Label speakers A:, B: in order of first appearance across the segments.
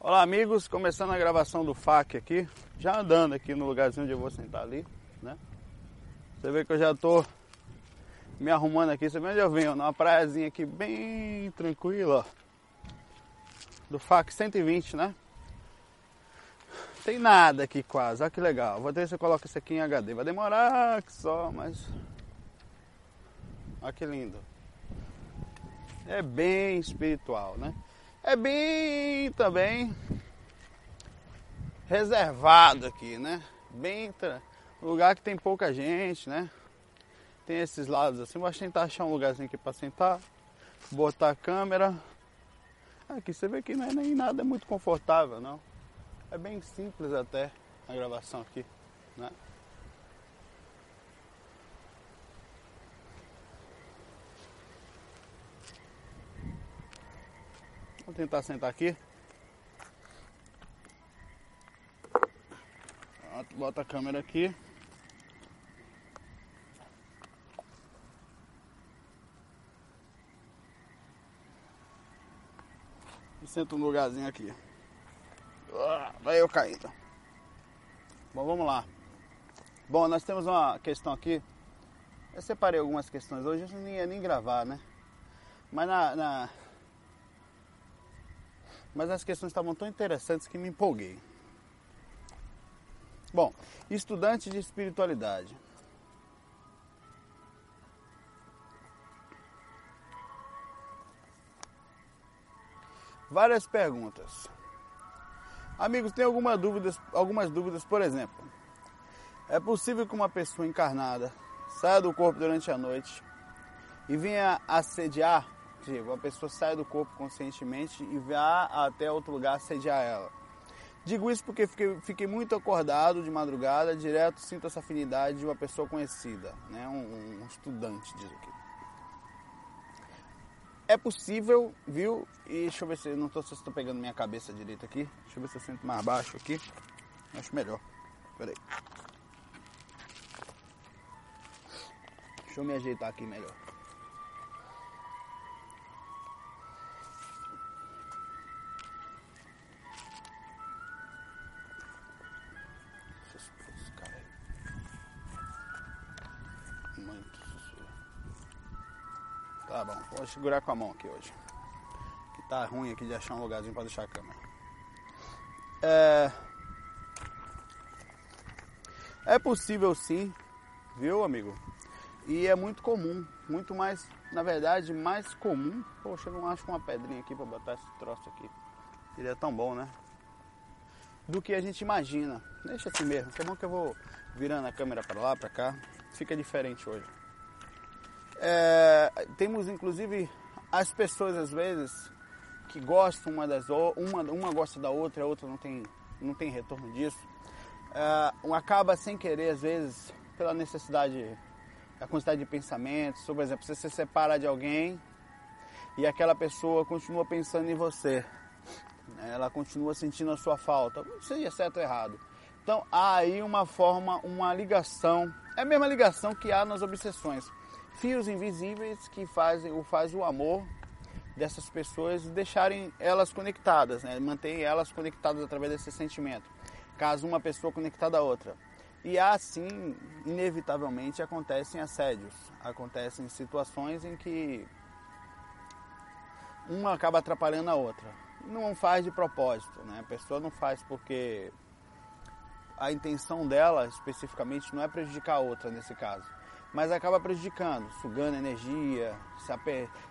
A: Olá amigos, começando a gravação do FAC aqui, já andando aqui no lugarzinho onde eu vou sentar ali, né? Você vê que eu já tô me arrumando aqui, você vê onde eu venho, numa praiazinha aqui bem tranquila, ó. Do FAC 120, né? Tem nada aqui quase, olha que legal. Vou ver se eu coloco isso aqui em HD, vai demorar que só, mas... Olha que lindo. É bem espiritual, né? É bem também reservado aqui, né? Bem lugar que tem pouca gente, né? Tem esses lados assim, vou tentar achar um lugarzinho aqui para sentar, botar a câmera. Aqui você vê que não é nem nada muito confortável, não. É bem simples até a gravação aqui, né? Vou tentar sentar aqui. Bota a câmera aqui. E sento um lugarzinho aqui. Vai eu caindo. Bom, vamos lá. Bom, nós temos uma questão aqui. Eu separei algumas questões hoje, eu não ia nem gravar, né? Mas na, na mas as questões estavam tão interessantes que me empolguei. Bom, estudante de espiritualidade. Várias perguntas. Amigos, tem alguma dúvidas, algumas dúvidas, por exemplo. É possível que uma pessoa encarnada saia do corpo durante a noite e venha assediar Digo, a pessoa sai do corpo conscientemente e vá até outro lugar assediar ela. Digo isso porque fiquei, fiquei, muito acordado de madrugada, direto sinto essa afinidade de uma pessoa conhecida, né? um, um estudante diz aqui. É possível, viu? E deixa eu ver se não estou se estou pegando minha cabeça direita aqui. Deixa eu ver se eu sinto mais baixo aqui. Acho melhor. Peraí. Deixa eu me ajeitar aqui melhor. Segurar com a mão aqui hoje. Que tá ruim aqui de achar um lugarzinho para deixar a câmera. É... é possível sim, viu amigo? E é muito comum, muito mais, na verdade, mais comum. Poxa, eu não acho uma pedrinha aqui para botar esse troço aqui. Seria tão bom, né? Do que a gente imagina. Deixa assim mesmo. Que é bom que eu vou virando a câmera para lá, para cá. Fica diferente hoje. É, temos inclusive as pessoas às vezes que gostam uma das uma uma gosta da outra, a outra não tem não tem retorno disso. É, acaba sem querer às vezes pela necessidade a quantidade de pensamentos, por exemplo, você se separa de alguém e aquela pessoa continua pensando em você, ela continua sentindo a sua falta, seja certo ou errado. Então há aí uma forma, uma ligação, é a mesma ligação que há nas obsessões fios invisíveis que fazem o faz o amor dessas pessoas deixarem elas conectadas, né? mantém elas conectadas através desse sentimento. Caso uma pessoa conectada a outra. E assim, inevitavelmente, acontecem assédios, acontecem situações em que uma acaba atrapalhando a outra. Não faz de propósito, né? A pessoa não faz porque a intenção dela especificamente não é prejudicar a outra nesse caso mas acaba prejudicando, sugando energia,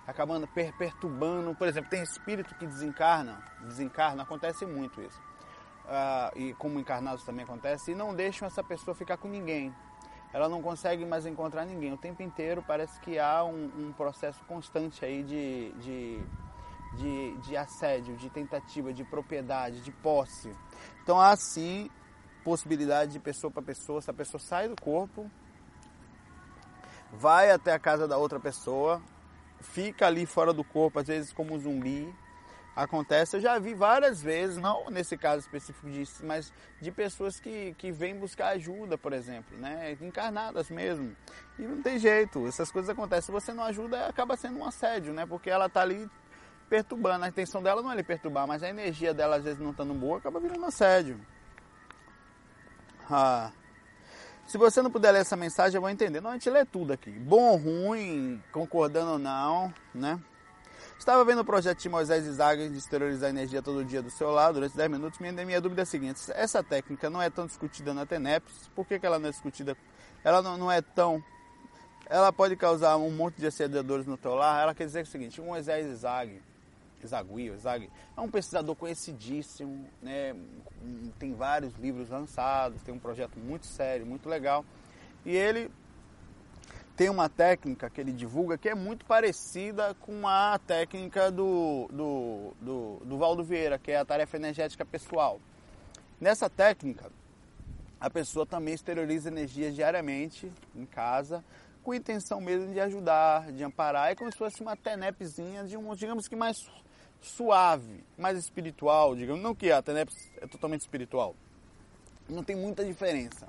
A: acabando per perturbando. Por exemplo, tem espírito que desencarna, desencarna, acontece muito isso. Uh, e como encarnados também acontece, e não deixam essa pessoa ficar com ninguém. Ela não consegue mais encontrar ninguém. O tempo inteiro parece que há um, um processo constante aí de, de, de, de assédio, de tentativa, de propriedade, de posse. Então há sim possibilidade de pessoa para pessoa, se a pessoa sai do corpo, vai até a casa da outra pessoa, fica ali fora do corpo, às vezes como um zumbi. Acontece, eu já vi várias vezes, não nesse caso específico disso, mas de pessoas que, que vêm buscar ajuda, por exemplo, né? Encarnadas mesmo. E não tem jeito, essas coisas acontecem. Se você não ajuda, acaba sendo um assédio, né? Porque ela tá ali perturbando. A intenção dela não é lhe perturbar, mas a energia dela às vezes não estando boa, acaba virando assédio. Ah. Se você não puder ler essa mensagem, eu vou entender. Não, a gente lê tudo aqui. Bom ruim, concordando ou não, né? Estava vendo o projeto de Moisés Isaac de exteriorizar a energia todo dia do seu lado durante 10 minutos. Minha, minha dúvida é a seguinte: essa técnica não é tão discutida na TENEPS, por que, que ela não é discutida? Ela não, não é tão. Ela pode causar um monte de assediadores no teu lar. Ela quer dizer o seguinte: Moisés Isaac, Isagui, Isaac, é um pesquisador conhecidíssimo, né? tem vários livros lançados, tem um projeto muito sério, muito legal. E ele tem uma técnica que ele divulga que é muito parecida com a técnica do, do, do, do Valdo Vieira, que é a tarefa energética pessoal. Nessa técnica, a pessoa também exterioriza energias diariamente em casa, com intenção mesmo de ajudar, de amparar. É como se fosse uma tenepzinha de um, digamos que mais suave, mais espiritual, digamos. Não que a tenep é totalmente espiritual. Não tem muita diferença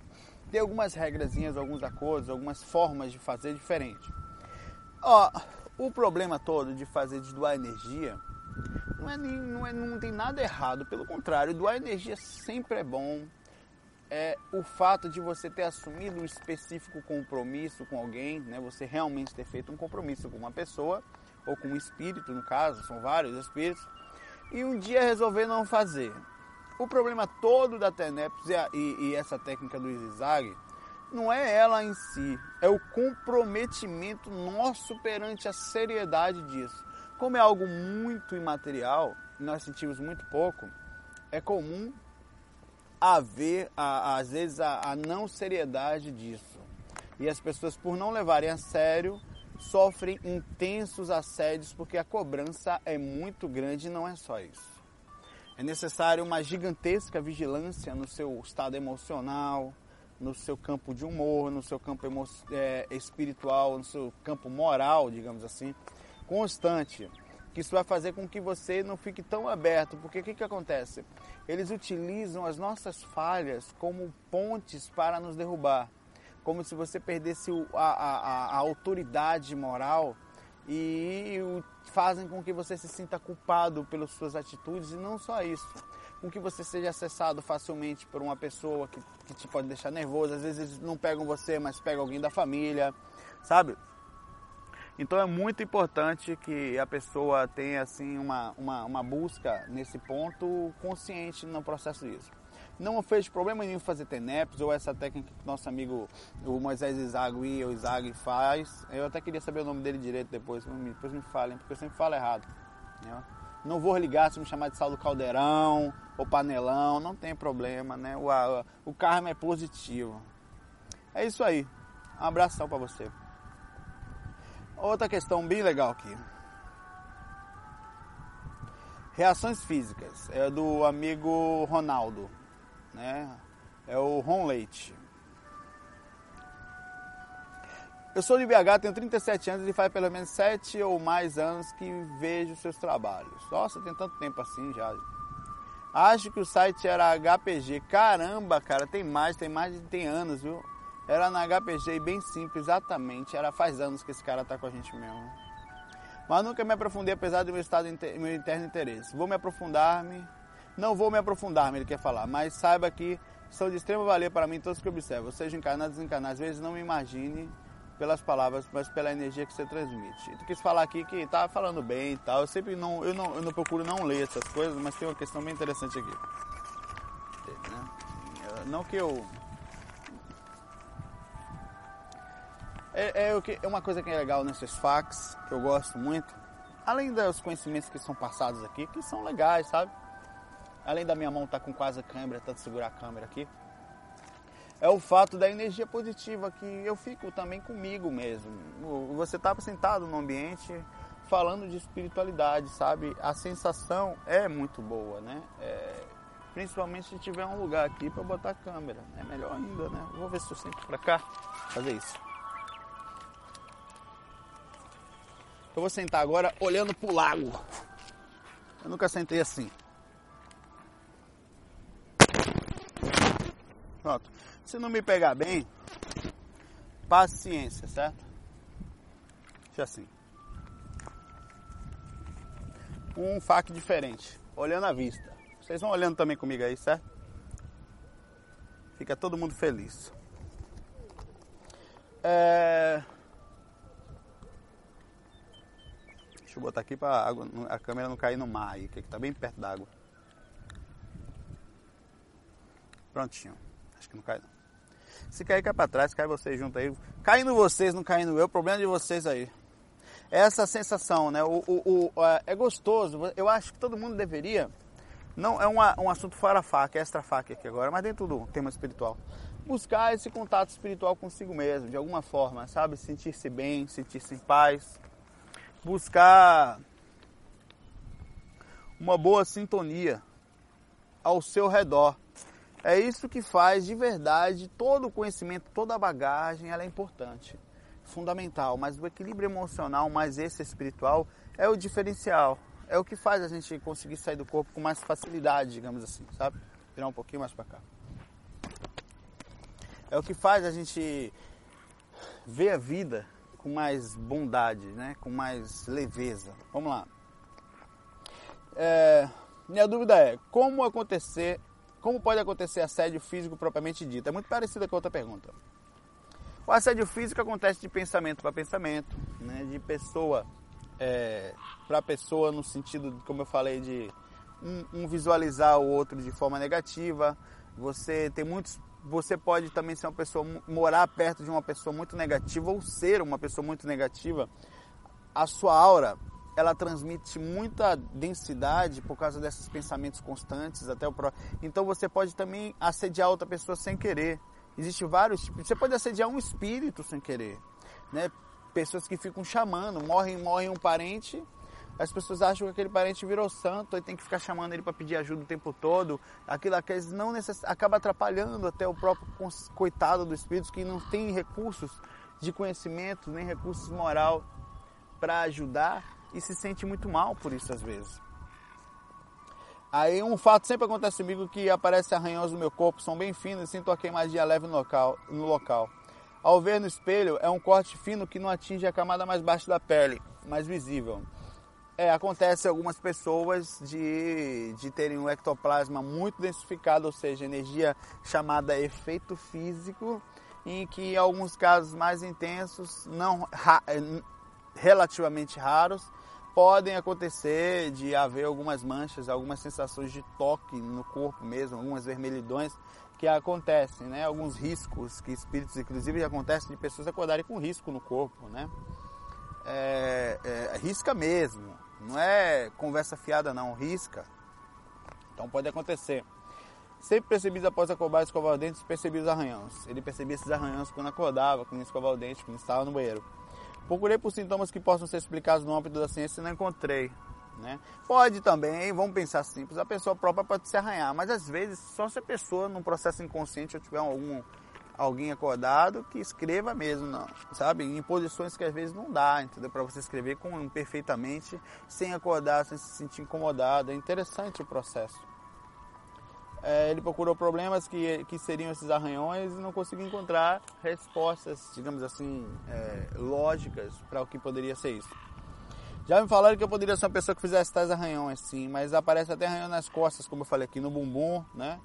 A: tem algumas regrazinhas, alguns acordos, algumas formas de fazer diferente. Ó, o problema todo de fazer de doar energia não, é, não, é, não tem nada errado, pelo contrário, doar energia sempre é bom. É o fato de você ter assumido um específico compromisso com alguém, né? Você realmente ter feito um compromisso com uma pessoa ou com um espírito, no caso, são vários espíritos, e um dia resolver não fazer. O problema todo da TENEPS e, e, e essa técnica do Izizag não é ela em si, é o comprometimento nosso perante a seriedade disso. Como é algo muito imaterial, nós sentimos muito pouco, é comum haver, a, às vezes, a, a não seriedade disso. E as pessoas, por não levarem a sério, sofrem intensos assédios porque a cobrança é muito grande e não é só isso. É necessário uma gigantesca vigilância no seu estado emocional, no seu campo de humor, no seu campo é, espiritual, no seu campo moral, digamos assim, constante. Que isso vai fazer com que você não fique tão aberto, porque o que, que acontece? Eles utilizam as nossas falhas como pontes para nos derrubar, como se você perdesse a, a, a autoridade moral e fazem com que você se sinta culpado pelas suas atitudes. E não só isso, com que você seja acessado facilmente por uma pessoa que, que te pode deixar nervoso, às vezes não pegam você, mas pegam alguém da família, sabe? Então é muito importante que a pessoa tenha assim uma, uma, uma busca nesse ponto consciente no processo disso não fez problema nenhum fazer TENEPS ou essa técnica que nosso amigo o Moisés Izagui ou Izagui faz. Eu até queria saber o nome dele direito depois, depois me falem, porque eu sempre falo errado. Né? Não vou ligar se me chamar de Saulo Caldeirão ou Panelão, não tem problema, né? O, a, o karma é positivo. É isso aí. Um abração para você. Outra questão bem legal aqui. Reações físicas. É do amigo Ronaldo né? É o Ron Leite. Eu sou de BH, tenho 37 anos e faz pelo menos 7 ou mais anos que vejo seus trabalhos. Nossa, tem tanto tempo assim já. Acho que o site era HPG. Caramba, cara, tem mais, tem mais de tem anos, viu? Era na HPG e bem simples, exatamente. Era faz anos que esse cara tá com a gente mesmo. Mas nunca me aprofundei, apesar do meu estado meu interno interesse. Vou me aprofundar-me não vou me aprofundar, ele quer falar, mas saiba que são de extrema valia para mim todos que observam, seja encarnados ou desencarnados. Às vezes não me imagine pelas palavras, mas pela energia que você transmite. Tu quis falar aqui que tá falando bem e tal. Eu sempre não eu, não, eu não procuro não ler essas coisas, mas tem uma questão bem interessante aqui. Né? Não que eu é, é, é uma coisa que é legal nesses fax, que eu gosto muito, além dos conhecimentos que são passados aqui, que são legais, sabe? Além da minha mão estar tá com quase a câmera, tanto segurar a câmera aqui, é o fato da energia positiva que eu fico também comigo mesmo. Você está sentado no ambiente falando de espiritualidade, sabe? A sensação é muito boa, né? É, principalmente se tiver um lugar aqui para botar a câmera, é melhor ainda, né? Vou ver se eu sento para cá fazer isso. Eu vou sentar agora olhando pro lago. Eu nunca sentei assim. Pronto. Se não me pegar bem, paciência, certo? Deixa assim. um fac diferente, olhando a vista. Vocês vão olhando também comigo aí, certo? Fica todo mundo feliz. É... Deixa eu botar aqui para a câmera não cair no mar aí, que está bem perto d'água. Prontinho. Acho que não cai não. Se cair, cai para trás, cai vocês junto aí. Caindo vocês, não caindo eu, problema é de vocês aí. Essa sensação, né? O, o, o, é gostoso. Eu acho que todo mundo deveria. Não é uma, um assunto fora faca, extra faca aqui agora, mas dentro do tema espiritual. Buscar esse contato espiritual consigo mesmo, de alguma forma, sabe? Sentir-se bem, sentir-se em paz. Buscar uma boa sintonia ao seu redor. É isso que faz de verdade todo o conhecimento, toda a bagagem, ela é importante, fundamental. Mas o equilíbrio emocional, mais esse espiritual, é o diferencial. É o que faz a gente conseguir sair do corpo com mais facilidade, digamos assim, sabe? Virar um pouquinho mais para cá. É o que faz a gente ver a vida com mais bondade, né? Com mais leveza. Vamos lá. É, minha dúvida é como acontecer como pode acontecer assédio físico propriamente dito? É muito parecida com a outra pergunta. O assédio físico acontece de pensamento para pensamento, né? de pessoa é, para pessoa, no sentido, como eu falei, de um, um, visualizar o outro de forma negativa. Você tem muitos. Você pode também ser uma pessoa, morar perto de uma pessoa muito negativa ou ser uma pessoa muito negativa. A sua aura ela transmite muita densidade por causa desses pensamentos constantes até o pro... Então você pode também assediar outra pessoa sem querer. Existem vários tipos. Você pode assediar um espírito sem querer, né? Pessoas que ficam chamando, morrem, morre um parente, as pessoas acham que aquele parente virou santo e tem que ficar chamando ele para pedir ajuda o tempo todo. Aquilo, aqueles não necess... acaba atrapalhando até o próprio coitado do espírito que não tem recursos de conhecimento nem recursos moral para ajudar e se sente muito mal por isso às vezes. Aí um fato sempre acontece comigo que aparece arranhões no meu corpo, são bem finos e sinto a queimadinha leve no local, no local. Ao ver no espelho, é um corte fino que não atinge a camada mais baixa da pele, mais visível. É, acontece algumas pessoas de, de terem um ectoplasma muito densificado, ou seja, energia chamada efeito físico, em que em alguns casos mais intensos, não relativamente raros, podem acontecer de haver algumas manchas, algumas sensações de toque no corpo mesmo, algumas vermelhidões que acontecem, né? Alguns riscos que espíritos, inclusive, acontecem de pessoas acordarem com risco no corpo, né? É, é, risca mesmo, não é conversa fiada não, risca. Então pode acontecer. Sempre percebi após acordar escovar os dentes, percebi os arranhões. Ele percebia esses arranhões quando acordava, quando escovava o dente, quando estava no banheiro. Procurei por sintomas que possam ser explicados no âmbito da ciência e não encontrei. Né? Pode também, vamos pensar simples, a pessoa própria pode se arranhar, mas às vezes só se a pessoa num processo inconsciente ou tiver algum, alguém acordado que escreva mesmo, não, sabe? Em posições que às vezes não dá, entendeu? Para você escrever com, perfeitamente, sem acordar, sem se sentir incomodado. É interessante o processo é, ele procurou problemas que, que seriam esses arranhões e não conseguiu encontrar respostas, digamos assim, é, lógicas para o que poderia ser isso. Já me falaram que eu poderia ser uma pessoa que fizesse tais arranhões, sim, mas aparece até arranhão nas costas, como eu falei aqui, no bumbum, né?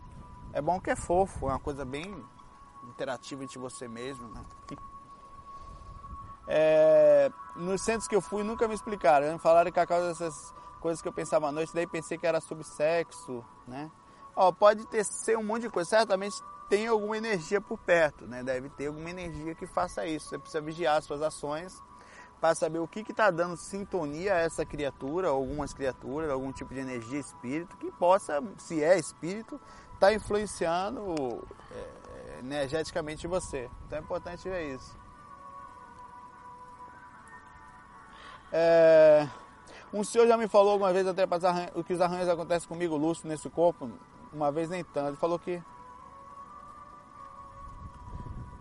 A: É bom que é fofo, é uma coisa bem interativa entre você mesmo, né? É, nos centros que eu fui nunca me explicaram, me falaram que a causa dessas coisas que eu pensava à noite, daí pensei que era sobre sexo, né? Ó, pode ter ser um monte de coisa, certamente tem alguma energia por perto, né? Deve ter alguma energia que faça isso. Você precisa vigiar as suas ações para saber o que está dando sintonia a essa criatura, algumas criaturas, algum tipo de energia, espírito, que possa, se é espírito, estar tá influenciando é, energeticamente você. Então é importante ver isso. É, um senhor já me falou alguma vez até o que os arranhos acontecem comigo, lúcido, nesse corpo uma vez nem tanto. Ele falou que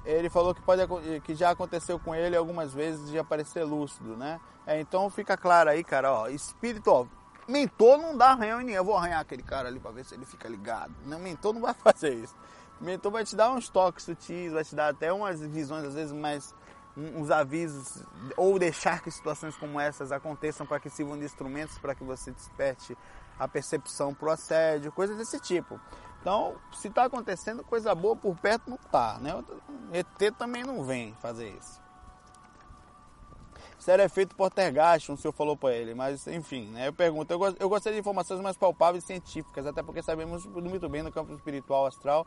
A: ele falou que pode que já aconteceu com ele algumas vezes de aparecer lúcido, né? É, então fica claro aí, cara, ó, espírito, ó, mentor não dá arranhão em ninguém. Eu vou arranhar aquele cara ali para ver se ele fica ligado. Não, mentor não vai fazer isso. Mentor vai te dar uns toques sutis, vai te dar até umas visões às vezes mais uns avisos ou deixar que situações como essas aconteçam para que sirvam de instrumentos para que você desperte a percepção para o assédio, coisas desse tipo. Então, se está acontecendo coisa boa por perto, não está. Né? ET também não vem fazer isso. Isso era efeito Portergast, um senhor falou para ele, mas enfim, né? eu pergunto, eu, eu gostaria de informações mais palpáveis e científicas, até porque sabemos muito bem no campo espiritual, astral,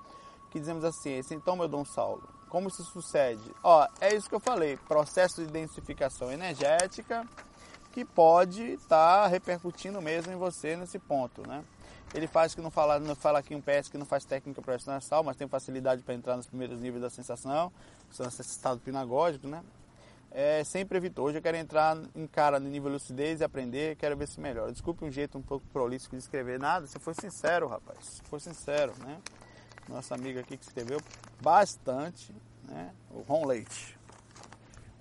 A: que dizemos assim, então meu Dom Saulo, como se sucede? Ó, é isso que eu falei, processo de densificação energética que pode estar tá repercutindo mesmo em você nesse ponto, né? Ele faz que não fala, não fala aqui um PS que não faz técnica profissional, mas tem facilidade para entrar nos primeiros níveis da sensação, esse estado pinagógico, né? é, sempre evitou. Hoje eu quero entrar em cara no nível lucidez e aprender, quero ver se melhora. Desculpe um jeito um pouco prolixo de escrever nada, você foi sincero, rapaz. Foi sincero, né? Nossa amiga aqui que escreveu bastante, né? O Ron Leite.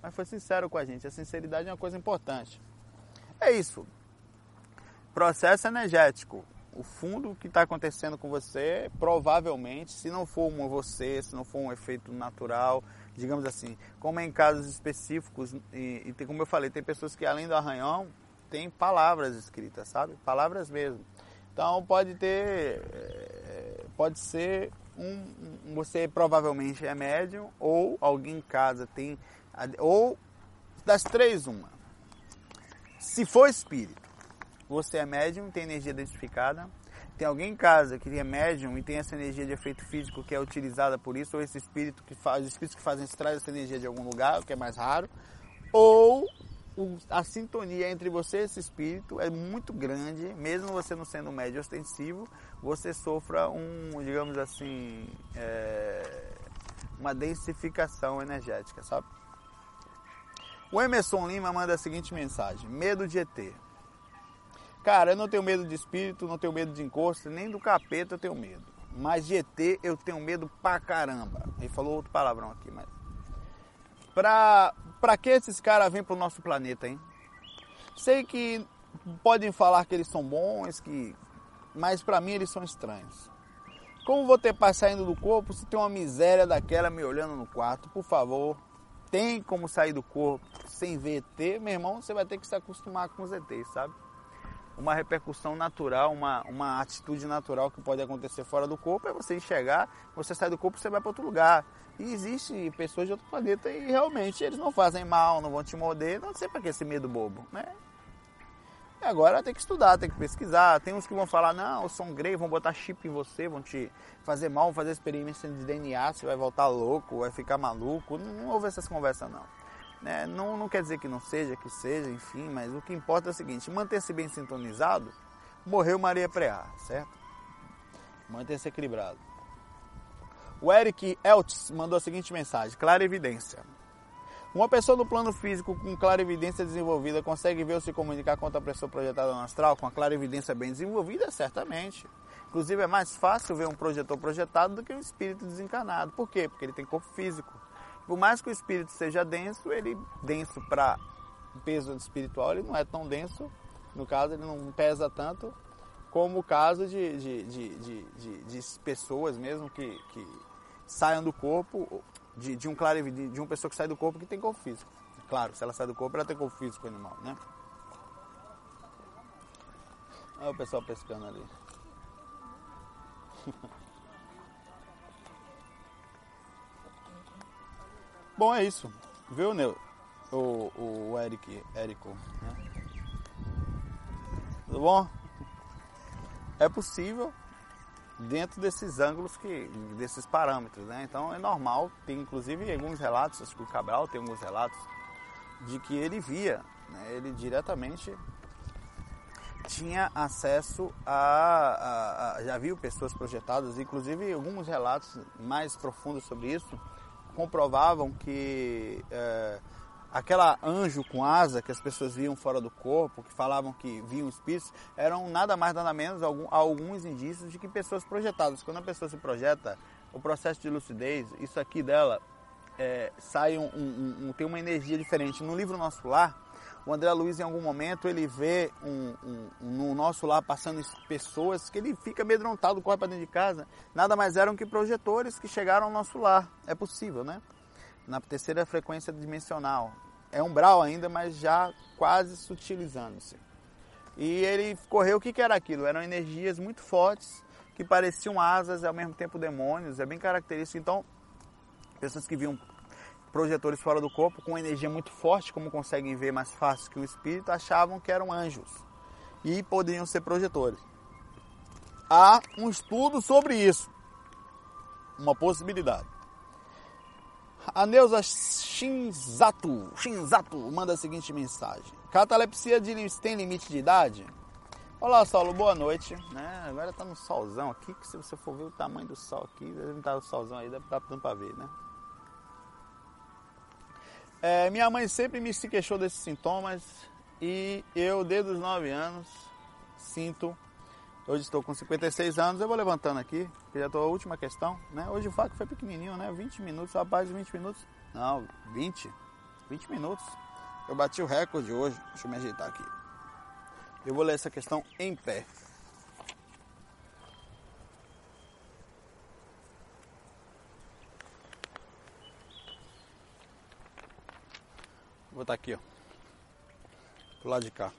A: Mas foi sincero com a gente. A sinceridade é uma coisa importante. É isso. Processo energético. O fundo que está acontecendo com você, provavelmente, se não for um você, se não for um efeito natural, digamos assim, como é em casos específicos, e, e tem, como eu falei, tem pessoas que além do arranhão, tem palavras escritas, sabe? Palavras mesmo. Então pode ter, é, pode ser um, você provavelmente é médium ou alguém em casa tem, ou das três uma. Se for espírito, você é médium, tem energia identificada, tem alguém em casa que é médium e tem essa energia de efeito físico que é utilizada por isso, ou esse espírito que faz, os espíritos que fazem extrair essa energia de algum lugar, o que é mais raro, ou a sintonia entre você e esse espírito é muito grande, mesmo você não sendo médio ostensivo, você sofra um, digamos assim, é, uma densificação energética, sabe? O Emerson Lima manda a seguinte mensagem: medo de ET. Cara, eu não tenho medo de espírito, não tenho medo de encosto, nem do capeta eu tenho medo. Mas de ET eu tenho medo pra caramba. Ele falou outro palavrão aqui, mas. Pra, pra que esses caras vêm pro nosso planeta, hein? Sei que podem falar que eles são bons, que mas para mim eles são estranhos. Como vou ter paz saindo do corpo se tem uma miséria daquela me olhando no quarto? Por favor, tem como sair do corpo sem ver ET? Meu irmão, você vai ter que se acostumar com os ETs, sabe? uma repercussão natural, uma, uma atitude natural que pode acontecer fora do corpo é você enxergar, você sai do corpo você vai para outro lugar. E existe pessoas de outro planeta e realmente eles não fazem mal, não vão te morder, não sei para que esse medo bobo, né? Agora tem que estudar, tem que pesquisar. Tem uns que vão falar, não, eu sou um grey, vão botar chip em você, vão te fazer mal, vão fazer experiência de DNA, você vai voltar louco, vai ficar maluco. Não, não ouve essas conversas não. Né? Não, não quer dizer que não seja, que seja, enfim, mas o que importa é o seguinte: manter-se bem sintonizado, morreu Maria Preá, certo? Manter-se equilibrado. O Eric Eltz mandou a seguinte mensagem: clara evidência. Uma pessoa no plano físico com clara evidência desenvolvida consegue ver ou se comunicar com outra pessoa projetada no astral com a clara evidência bem desenvolvida? Certamente. Inclusive é mais fácil ver um projetor projetado do que um espírito desencarnado. Por quê? Porque ele tem corpo físico. Por mais que o espírito seja denso, ele denso para peso espiritual, ele não é tão denso. No caso, ele não pesa tanto como o caso de, de, de, de, de pessoas mesmo que, que saiam do corpo, de, de um claro de uma pessoa que sai do corpo que tem corpo físico. Claro, se ela sai do corpo, ela tem corpo físico animal, né? Olha o pessoal pescando ali. Bom, é isso. Viu, Neu? O, o Eric, Érico, né? Tudo bom? É possível dentro desses ângulos, que, desses parâmetros, né? Então é normal, tem inclusive alguns relatos, acho que o Cabral tem alguns relatos, de que ele via, né? ele diretamente tinha acesso a, a, a, já viu pessoas projetadas, inclusive alguns relatos mais profundos sobre isso, comprovavam que é, aquela anjo com asa que as pessoas viam fora do corpo, que falavam que viam espíritos, eram nada mais nada menos algum, alguns indícios de que pessoas projetadas. Quando a pessoa se projeta, o processo de lucidez, isso aqui dela é, sai um, um, um, tem uma energia diferente. No livro Nosso Lar, o André Luiz, em algum momento, ele vê um, um, no nosso lar passando pessoas que ele fica amedrontado, corre para dentro de casa. Nada mais eram que projetores que chegaram ao nosso lar. É possível, né? na terceira frequência dimensional. É umbral ainda, mas já quase sutilizando-se. E ele correu, o que, que era aquilo? Eram energias muito fortes que pareciam asas e ao mesmo tempo demônios, é bem característico. Então, pessoas que viam projetores fora do corpo com energia muito forte, como conseguem ver mais fácil que o espírito, achavam que eram anjos e poderiam ser projetores. Há um estudo sobre isso, uma possibilidade. A Neuza Shinzato, Shinzato manda a seguinte mensagem: Catalepsia tem limite de idade? Olá, Saulo, boa noite. Né? Agora tá no solzão aqui, que se você for ver o tamanho do sol aqui, deve estar o solzão aí, deve estar dando para ver, né? É, minha mãe sempre me se queixou desses sintomas e eu, desde os 9 anos, sinto. Hoje estou com 56 anos, eu vou levantando aqui, que já estou a última questão, né? Hoje o fato foi pequenininho, né? 20 minutos, rapaz, 20 minutos. Não, 20. 20 minutos. Eu bati o recorde hoje. Deixa eu me ajeitar aqui. Eu vou ler essa questão em pé. Vou botar aqui, ó. Pro lado de cá.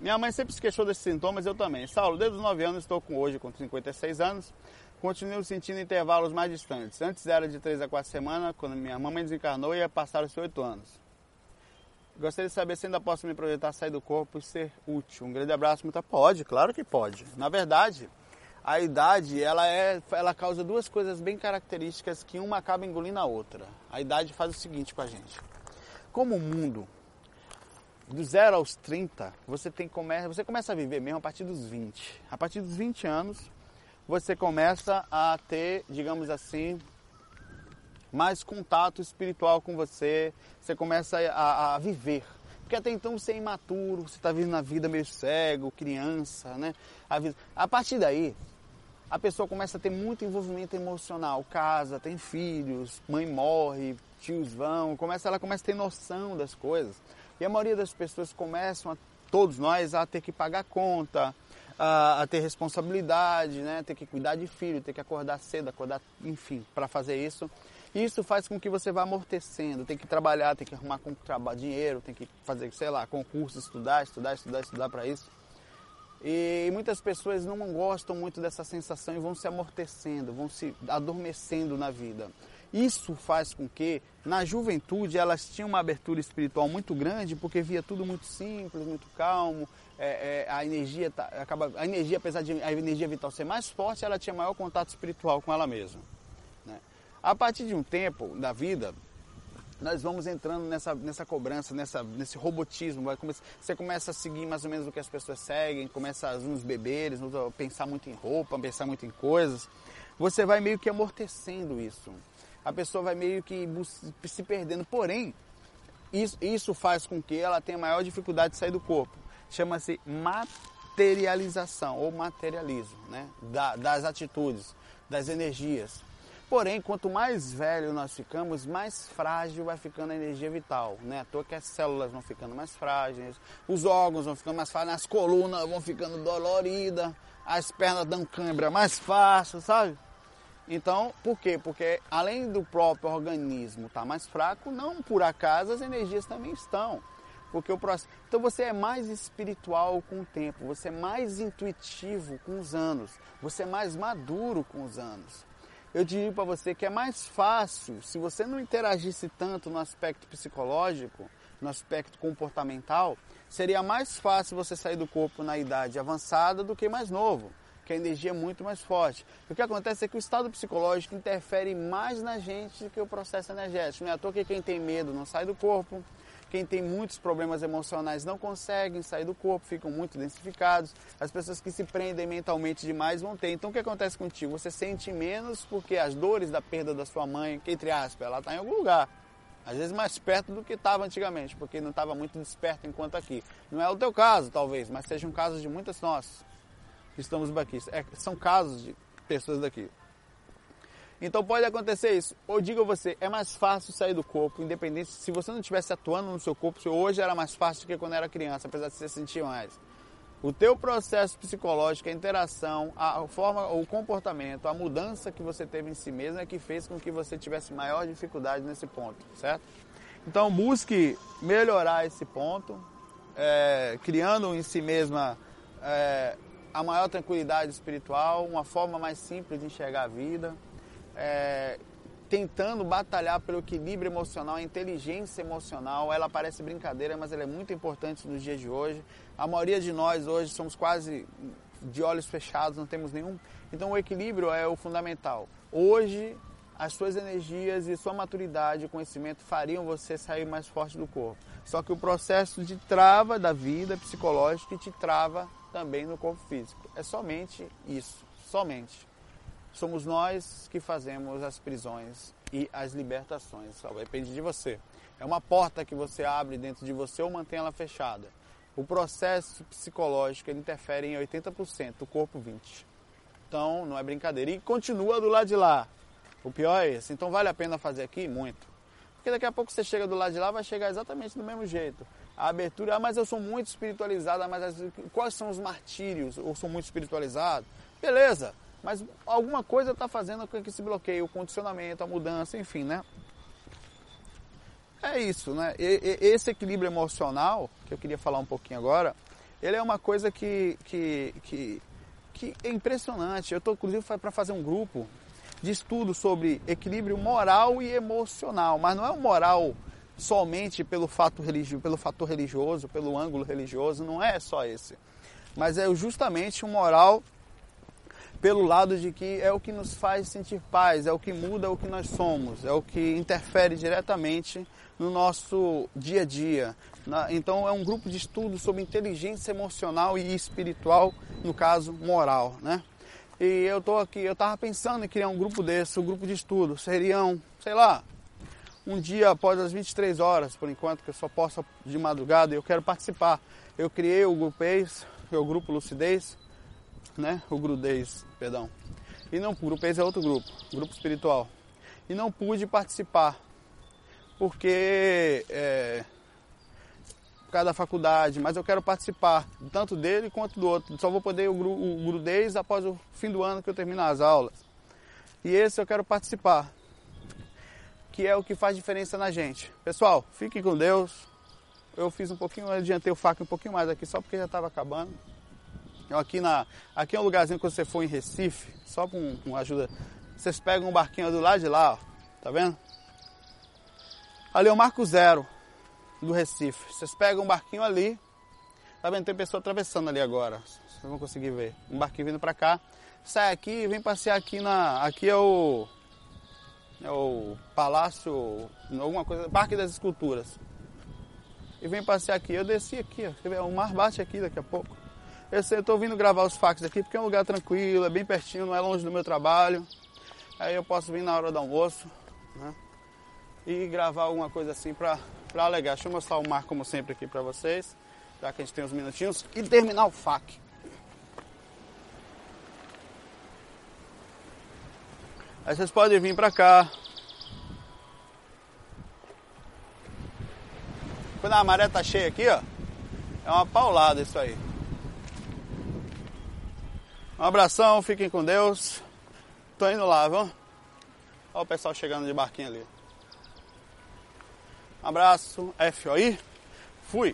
A: Minha mãe sempre se queixou desses sintomas, eu também. Saulo, desde os 9 anos estou com hoje com 56 anos, continuo sentindo intervalos mais distantes. Antes era de 3 a 4 semanas, quando minha mamãe desencarnou, ia passar os 8 anos. Gostaria de saber se ainda posso me projetar, sair do corpo e ser útil. Um grande abraço, muito pode, claro que pode. Na verdade, a idade ela é, ela causa duas coisas bem características que uma acaba engolindo a outra. A idade faz o seguinte com a gente. Como o mundo do zero aos 30, você tem você começa a viver mesmo a partir dos 20. A partir dos 20 anos, você começa a ter, digamos assim, mais contato espiritual com você, você começa a, a viver. Porque até então você é imaturo, você está vivendo a vida meio cego, criança, né? A, a partir daí, a pessoa começa a ter muito envolvimento emocional, casa, tem filhos, mãe morre, tios vão, começa, ela começa a ter noção das coisas. E a maioria das pessoas começam, a, todos nós, a ter que pagar conta, a, a ter responsabilidade, né? ter que cuidar de filho, ter que acordar cedo, acordar, enfim, para fazer isso. Isso faz com que você vá amortecendo, tem que trabalhar, tem que arrumar dinheiro, tem que fazer, sei lá, concurso, estudar, estudar, estudar, estudar para isso. E muitas pessoas não gostam muito dessa sensação e vão se amortecendo, vão se adormecendo na vida. Isso faz com que, na juventude, elas tinham uma abertura espiritual muito grande, porque via tudo muito simples, muito calmo. É, é, a energia tá, acaba, a energia, apesar de a energia vital ser mais forte, ela tinha maior contato espiritual com ela mesma. Né? A partir de um tempo da vida, nós vamos entrando nessa, nessa cobrança, nessa, nesse robotismo. Vai começar, você começa a seguir mais ou menos o que as pessoas seguem, começa uns beberes, pensar muito em roupa, pensar muito em coisas. Você vai meio que amortecendo isso. A pessoa vai meio que se perdendo. Porém, isso, isso faz com que ela tenha maior dificuldade de sair do corpo. Chama-se materialização ou materialismo né? Da, das atitudes, das energias. Porém, quanto mais velho nós ficamos, mais frágil vai ficando a energia vital, né? À toa que as células vão ficando mais frágeis, os órgãos vão ficando mais frágeis, as colunas vão ficando doloridas, as pernas dão cãibra mais fácil, sabe? Então, por quê? Porque além do próprio organismo estar tá mais fraco, não por acaso as energias também estão. Porque o processo... Então você é mais espiritual com o tempo, você é mais intuitivo com os anos, você é mais maduro com os anos eu diria para você que é mais fácil, se você não interagisse tanto no aspecto psicológico, no aspecto comportamental, seria mais fácil você sair do corpo na idade avançada do que mais novo, que a energia é muito mais forte. O que acontece é que o estado psicológico interfere mais na gente do que o processo energético. Não é à toa que quem tem medo não sai do corpo, quem tem muitos problemas emocionais não conseguem sair do corpo, ficam muito densificados. As pessoas que se prendem mentalmente demais vão ter. Então o que acontece contigo? Você sente menos porque as dores da perda da sua mãe, que entre aspas, ela está em algum lugar. Às vezes mais perto do que estava antigamente, porque não estava muito desperto enquanto aqui. Não é o teu caso, talvez, mas seja um caso de muitas nós que estamos aqui. É, são casos de pessoas daqui. Então pode acontecer isso. Ou digo a você, é mais fácil sair do corpo, independente se você não estivesse atuando no seu corpo, se hoje era mais fácil do que quando era criança, apesar de você sentir mais. O teu processo psicológico, a interação, a forma, o comportamento, a mudança que você teve em si mesmo é que fez com que você tivesse maior dificuldade nesse ponto, certo? Então busque melhorar esse ponto, é, criando em si mesma é, a maior tranquilidade espiritual, uma forma mais simples de enxergar a vida, é, tentando batalhar pelo equilíbrio emocional, a inteligência emocional. Ela parece brincadeira, mas ela é muito importante nos dias de hoje. A maioria de nós hoje somos quase de olhos fechados, não temos nenhum. Então o equilíbrio é o fundamental. Hoje as suas energias e sua maturidade e conhecimento fariam você sair mais forte do corpo. Só que o processo de trava da vida psicológica te trava também no corpo físico. É somente isso, somente. Somos nós que fazemos as prisões e as libertações. Só depende de você. É uma porta que você abre dentro de você ou mantém ela fechada. O processo psicológico interfere em 80%, o corpo 20%. Então não é brincadeira. E continua do lado de lá. O pior é esse. Então vale a pena fazer aqui? Muito. Porque daqui a pouco você chega do lado de lá, vai chegar exatamente do mesmo jeito. A abertura, ah, mas eu sou muito espiritualizado, mas quais são os martírios? Eu sou muito espiritualizado? Beleza, mas alguma coisa está fazendo com que se bloqueie, o condicionamento, a mudança, enfim, né? É isso, né? E, e, esse equilíbrio emocional, que eu queria falar um pouquinho agora, ele é uma coisa que, que, que, que é impressionante. Eu estou, inclusive, para fazer um grupo de estudo sobre equilíbrio moral e emocional, mas não é o moral somente pelo fato religioso, pelo fator religioso, pelo ângulo religioso, não é só esse. Mas é justamente um moral pelo lado de que é o que nos faz sentir paz, é o que muda o que nós somos, é o que interfere diretamente no nosso dia a dia. Então é um grupo de estudo sobre inteligência emocional e espiritual, no caso moral, né? E eu tô aqui, eu tava pensando em criar um grupo desse, um grupo de estudo. Seriam, sei lá, um dia após as 23 horas, por enquanto, que eu só posso de madrugada eu quero participar. Eu criei o grupo é o grupo Lucidez, né? O Grudez, perdão. E não, o Ex é outro grupo, grupo espiritual. E não pude participar, porque é, por causa da faculdade, mas eu quero participar tanto dele quanto do outro. Só vou poder o, o Grudez após o fim do ano que eu terminar as aulas. E esse eu quero participar, que é o que faz diferença na gente. Pessoal, fiquem com Deus. Eu fiz um pouquinho, adiantei o faca um pouquinho mais aqui, só porque já estava acabando. Aqui, na, aqui é um lugarzinho que você for em Recife, só com, com ajuda. Vocês pegam um barquinho do lado de lá, ó, tá vendo? Ali é o Marco Zero do Recife. Vocês pegam um barquinho ali, tá vendo? Tem pessoa atravessando ali agora. Vocês vão conseguir ver. Um barquinho vindo pra cá. Sai aqui e vem passear aqui na. Aqui é o. É o Palácio. Alguma coisa. Parque das Esculturas. E vem passear aqui. Eu desci aqui, ó. O mar bate aqui daqui a pouco. Eu estou vindo gravar os fax aqui porque é um lugar tranquilo, é bem pertinho, não é longe do meu trabalho. Aí eu posso vir na hora do almoço né? e gravar alguma coisa assim para alegar. Deixa eu mostrar o mar como sempre aqui para vocês, já que a gente tem uns minutinhos, e terminar o fac. Aí vocês podem vir para cá. Quando a maré tá cheia aqui, ó, é uma paulada isso aí. Um abração, fiquem com Deus. Tô indo lá, viu? Olha o pessoal chegando de barquinho ali. Um abraço, FOI. Fui.